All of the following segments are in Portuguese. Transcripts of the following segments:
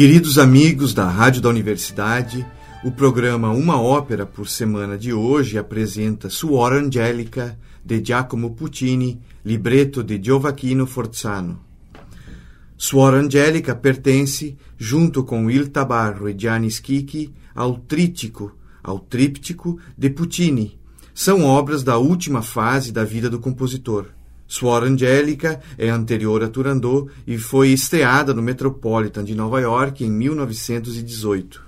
Queridos amigos da Rádio da Universidade, o programa Uma Ópera por Semana de hoje apresenta Suor Angelica, de Giacomo Puccini, libreto de Gioacchino Forzano. Suor Angelica pertence, junto com Il Tabarro e Gianni Schicchi, ao trítico, ao tríptico de Puccini. São obras da última fase da vida do compositor. Suor Angélica é anterior a Turandot e foi estreada no Metropolitan de Nova York em 1918.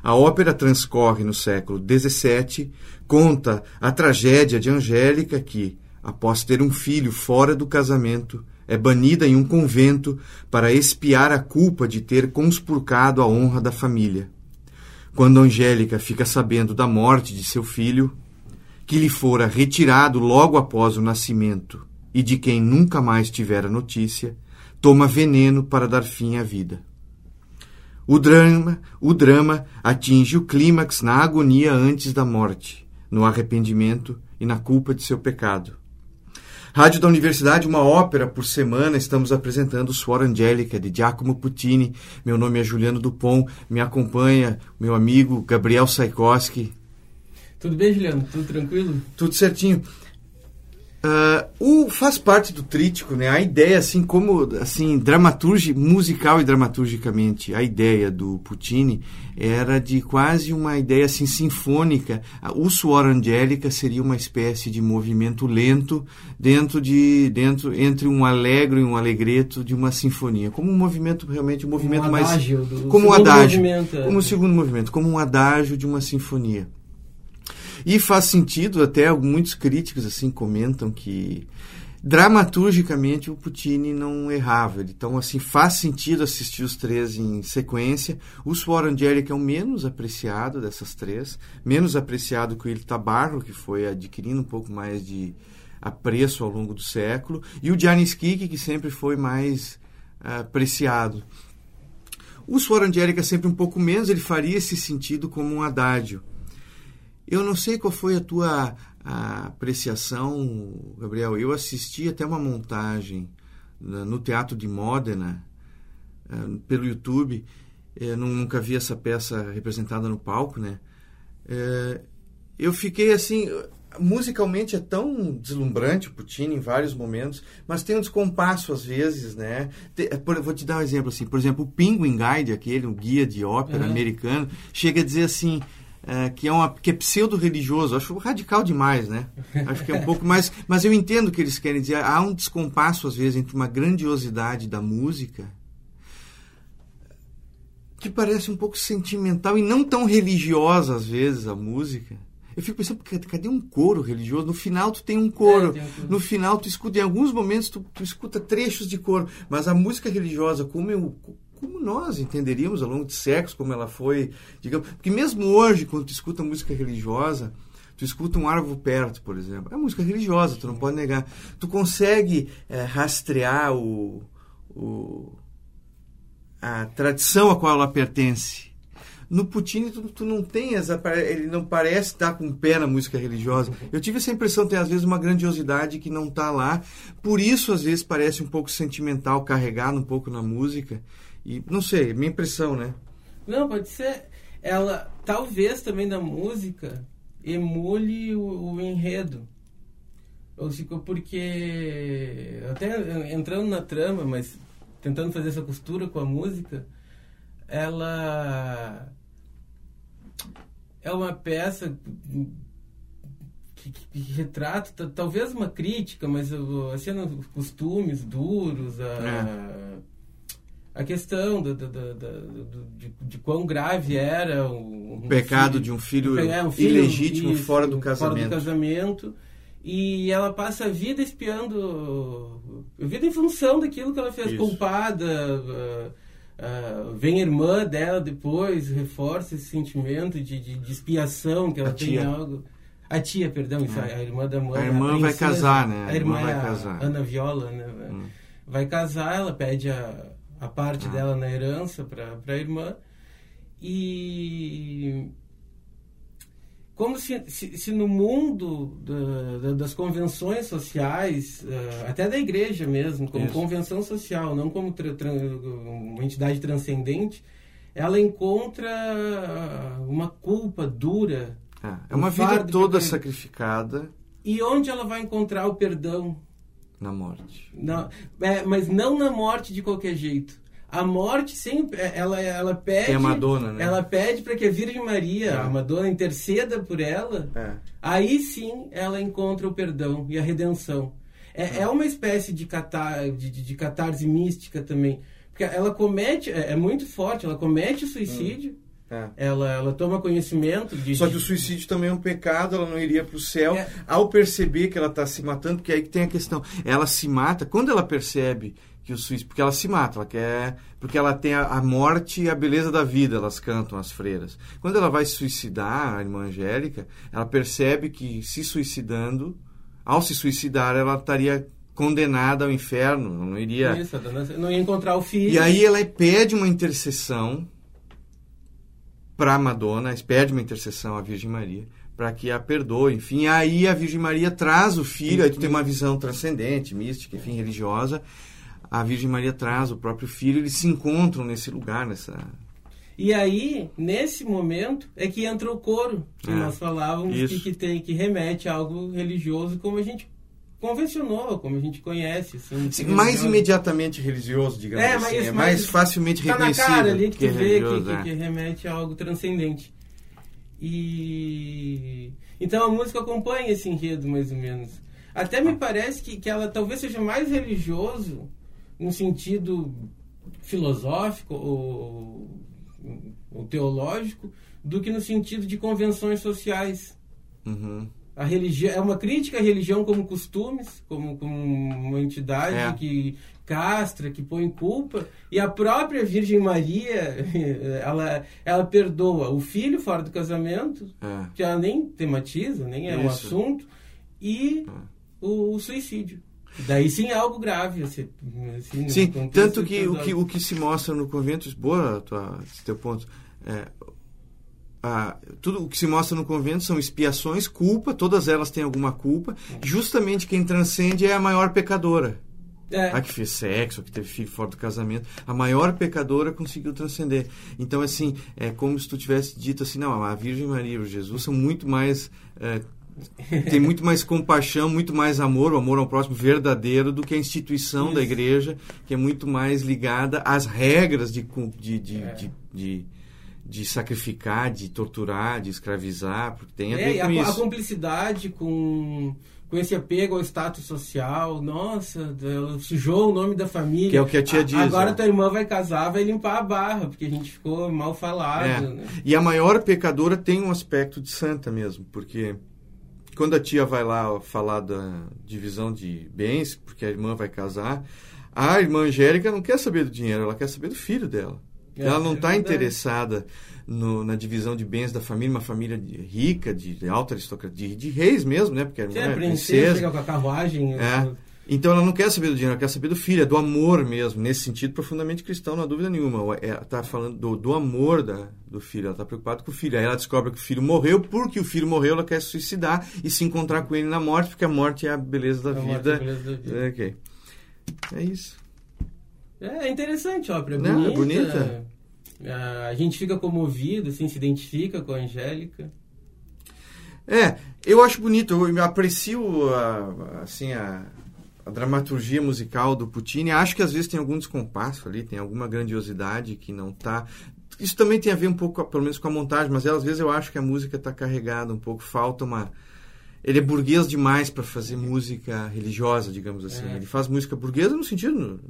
A ópera transcorre no século XVII, conta a tragédia de Angélica que, após ter um filho fora do casamento, é banida em um convento para expiar a culpa de ter conspurcado a honra da família. Quando Angélica fica sabendo da morte de seu filho, que lhe fora retirado logo após o nascimento, e de quem nunca mais tivera notícia, toma veneno para dar fim à vida. O drama, o drama atinge o clímax na agonia antes da morte, no arrependimento e na culpa de seu pecado. Rádio da Universidade, uma ópera por semana, estamos apresentando Suor Angélica, de Giacomo Puccini. Meu nome é Juliano Dupont, me acompanha meu amigo Gabriel Saikoski. Tudo bem, Juliano? Tudo tranquilo? Tudo certinho. Uh, o, faz parte do trítico, né? A ideia, assim, como, assim, dramaturgi, musical e dramaturgicamente, a ideia do Puccini era de quase uma ideia, assim, sinfônica. O Suor Angélica seria uma espécie de movimento lento dentro de, dentro, entre um alegro e um alegreto de uma sinfonia. Como um movimento, realmente, um movimento um mais... Do, como um adágio. Movimento, é. como um segundo movimento, como um adágio de uma sinfonia. E faz sentido, até muitos críticos assim comentam que dramaturgicamente o Puccini não errava. Então, assim, faz sentido assistir os três em sequência. O Suor Angélica é o menos apreciado dessas três, menos apreciado que o Il Tabarro, que foi adquirindo um pouco mais de apreço ao longo do século, e o Gianni Schicchi, que sempre foi mais uh, apreciado. O Suor Angélica sempre um pouco menos, ele faria esse sentido como um adágio. Eu não sei qual foi a tua a apreciação, Gabriel. Eu assisti até uma montagem no Teatro de Módena, eh, pelo YouTube. Eu nunca vi essa peça representada no palco, né? Eh, eu fiquei assim musicalmente é tão deslumbrante o Puccini em vários momentos, mas tem um descompasso às vezes, né? vou te dar um exemplo assim, por exemplo, o Penguin Guide, aquele um guia de ópera uhum. americano, chega a dizer assim, é, que é uma que é pseudo religioso acho radical demais né acho que é um pouco mais mas eu entendo o que eles querem dizer há um descompasso às vezes entre uma grandiosidade da música que parece um pouco sentimental e não tão religiosa às vezes a música eu fico pensando, cadê um coro religioso? No final tu tem um coro. É, um no final tu escuta, em alguns momentos tu, tu escuta trechos de coro. Mas a música religiosa, como eu, como nós entenderíamos ao longo de séculos, como ela foi, digamos. Porque mesmo hoje, quando tu escuta música religiosa, tu escuta um árvore perto, por exemplo, é música religiosa, tu não pode negar. Tu consegue é, rastrear o, o, a tradição a qual ela pertence. No Puccini, tu, tu não tem essa. Ele não parece estar com o pé na música religiosa. Eu tive essa impressão, tem às vezes uma grandiosidade que não está lá. Por isso, às vezes, parece um pouco sentimental, carregado um pouco na música. E não sei, minha impressão, né? Não, pode ser. Ela, talvez também da música, emule o, o enredo. Porque. Até entrando na trama, mas tentando fazer essa costura com a música, ela é uma peça que, que, que retrata talvez uma crítica, mas assim, os costumes duros, a, é a questão do, do, do, de, de, quão grave era o, um pecado filho, de um filho, é, um filho ilegítimo isso, fora do casamento. Fora do casamento. E ela passa a vida espiando, a vida em função daquilo que ela fez, isso. culpada. Uh, vem a irmã dela depois, reforça esse sentimento de, de, de expiação que ela a tem tia. algo. A tia, perdão, é. a irmã da mãe. A irmã a vai casar, né? A, a irmã, vai é casar. Ana Viola, né? Hum. Vai casar, ela pede a a parte ah. dela na herança para a irmã. E como se, se, se no mundo da, da, das convenções sociais, uh, até da igreja mesmo, como Isso. convenção social, não como tra, tra, uma entidade transcendente, ela encontra uma culpa dura. É, é uma vida toda sacrificada. E onde ela vai encontrar o perdão? Na morte. Na, é, mas não na morte de qualquer jeito a morte sempre é, ela ela pede Tem a Madonna, né? ela pede para que a Virgem Maria é. a Madonna interceda por ela é. aí sim ela encontra o perdão e a redenção é, é. é uma espécie de, catar, de, de, de, catarse mística também porque ela comete é, é muito forte ela comete suicídio hum. É. Ela, ela toma conhecimento de. Só que o suicídio também é um pecado, ela não iria para o céu. É. Ao perceber que ela está se matando, porque aí que tem a questão. Ela se mata, quando ela percebe que o suicídio, porque ela se mata, ela quer, porque ela tem a, a, morte e a beleza da vida, elas cantam as freiras. Quando ela vai se suicidar, a irmã Angélica, ela percebe que se suicidando, ao se suicidar, ela estaria condenada ao inferno, não iria Isso, não ia encontrar o filho. E aí ela pede uma intercessão para Madonna, pede uma intercessão à Virgem Maria para que a perdoe, enfim, aí a Virgem Maria traz o filho, aí tu tem uma visão transcendente, mística, enfim, religiosa, a Virgem Maria traz o próprio filho, eles se encontram nesse lugar, nessa. E aí, nesse momento, é que entra o coro, que é, nós falávamos que, que, tem, que remete a algo religioso, como a gente convencionou, como a gente conhece. Assim, Sim, mais imediatamente religioso, digamos é, assim. Mais, é mais, facilmente tá reconhecido. na cara ali que, que tu vê que, é. que, remete a algo transcendente. E então a música acompanha esse enredo, mais ou menos. Até me parece que, que ela talvez seja mais religioso no sentido filosófico ou, ou teológico do que no sentido de convenções sociais. Uhum. A religião é uma crítica à religião como costumes, como, como uma entidade é. que castra, que põe culpa, e a própria Virgem Maria, ela, ela perdoa o filho fora do casamento, é. que ela nem tematiza, nem é Isso. um assunto, e é. o, o suicídio. Daí sim é algo grave. Assim, assim sim, tanto que o, que o que se mostra no convento, boa tua, teu ponto, é, a, tudo o que se mostra no convento são expiações, culpa, todas elas têm alguma culpa. Justamente quem transcende é a maior pecadora. É. A que fez sexo, a que teve filho fora do casamento, a maior pecadora conseguiu transcender. Então, assim, é como se tu tivesse dito assim: não, a Virgem Maria e o Jesus são muito mais é, tem muito mais compaixão, muito mais amor, o amor ao próximo verdadeiro do que a instituição Isso. da igreja, que é muito mais ligada às regras de, de, de, é. de, de, sacrificar, de torturar, de escravizar, porque tem a é, ver com a, isso. A cumplicidade com, com esse apego ao status social, nossa, sujou o nome da família. Que é o que a tia diz. Agora tua irmã vai casar, vai limpar a barra, porque a gente ficou mal falado. É. Né? E a maior pecadora tem um aspecto de santa mesmo, porque quando a tia vai lá falar da divisão de bens, porque a irmã vai casar, a irmã Angélica não quer saber do dinheiro, ela quer saber do filho dela. É, ela não está é interessada no, na divisão de bens da família, uma família de, rica, de, de alta aristocracia, de, de, reis mesmo, né? Porque a irmã é, é princesa. Chega com a carruagem. É. Então ela não quer saber do dinheiro, ela quer saber do filho, é do amor mesmo, nesse sentido profundamente cristão, não há dúvida nenhuma. Está é, falando do, do amor da, do filho, ela está preocupada com o filho. Aí ela descobre que o filho morreu, porque o filho morreu, ela quer se suicidar e se encontrar com ele na morte, porque a morte é a beleza da, a vida. É, a beleza da vida. Okay. é isso. É interessante a ópera, é bonita. É bonita. A gente fica comovido, assim, se identifica com a Angélica. É, eu acho bonito, eu aprecio a, assim, a, a dramaturgia musical do Puccini. Acho que às vezes tem algum descompasso ali, tem alguma grandiosidade que não está. Isso também tem a ver um pouco, pelo menos, com a montagem, mas às vezes eu acho que a música está carregada um pouco, falta uma. Ele é burguês demais para fazer música religiosa, digamos assim. É. Ele faz música burguesa no sentido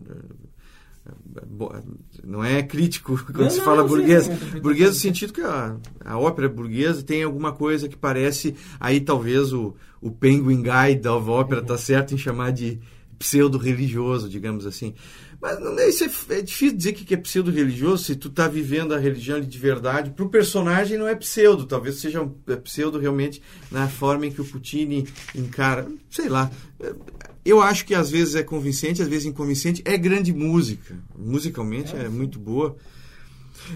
não é crítico quando não, se fala não, burguês. Burguês no sentido que a, a ópera burguesa tem alguma coisa que parece. Aí talvez o, o Penguin Guy da ópera está certo em chamar de pseudo-religioso, digamos assim. Mas não é, isso é, é difícil dizer que é pseudo-religioso se tu está vivendo a religião de verdade. Para o personagem não é pseudo, talvez seja um, é pseudo realmente na forma em que o Puccini encara. Sei lá eu acho que às vezes é convincente, às vezes inconvincente. É grande música. Musicalmente é, é muito boa.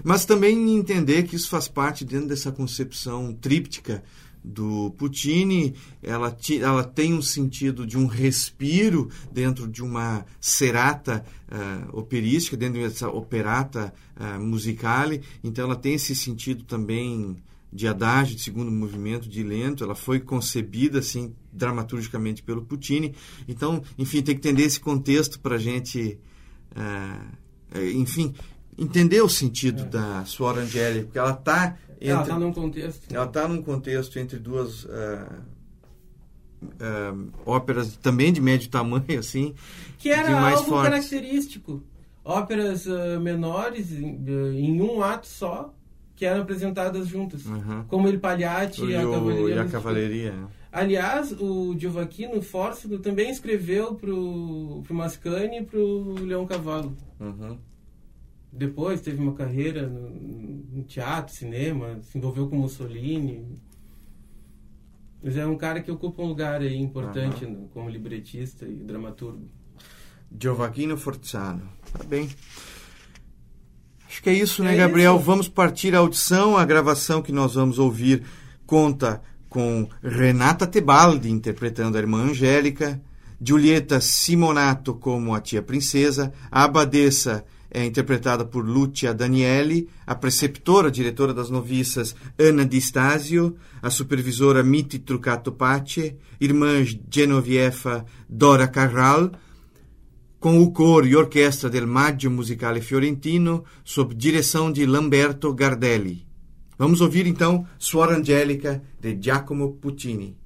Mas também entender que isso faz parte dentro dessa concepção tríptica do Puccini, ela, ela tem um sentido de um respiro dentro de uma serata uh, operística, dentro dessa operata uh, musicale, então ela tem esse sentido também de adágio, de segundo movimento, de lento, ela foi concebida assim dramaturgicamente pelo Puccini, então, enfim, tem que entender esse contexto para a gente, uh, enfim, entender o sentido é. da Suora Angélica, porque ela está entre, ela está num contexto. Ela está num contexto entre duas uh, uh, óperas também de médio tamanho, assim. Que era algo fortes. característico. Óperas uh, menores em, em, um ato só que eram apresentadas juntas. Uhum. Como Il Pagliacci e, a Cavalaria. E a Cavalaria. Aliás, o Giovacchino Fórcido também escreveu para o Mascani e para o Leão Cavallo. Uhum. Depois teve uma carreira no, no teatro, cinema, se envolveu com Mussolini. Mas é um cara que ocupa um lugar aí importante uhum. como libretista e dramaturgo. Giovacchino Forzano. Tá bem. Acho que é isso, né, é Gabriel? Isso. Vamos partir à audição. A gravação que nós vamos ouvir conta com Renata Tebaldi interpretando a irmã Angélica, Giulietta Simonato como a tia princesa, a abadesa é interpretada por Lucia Danieli, a preceptora, diretora das noviças Ana Di Stasio, a supervisora Miti Trucato Pace, irmã Genoviefa Dora Carral, com o coro e orquestra del Maggio Musicale Fiorentino, sob direção de Lamberto Gardelli. Vamos ouvir então Suora Angélica de Giacomo Puccini.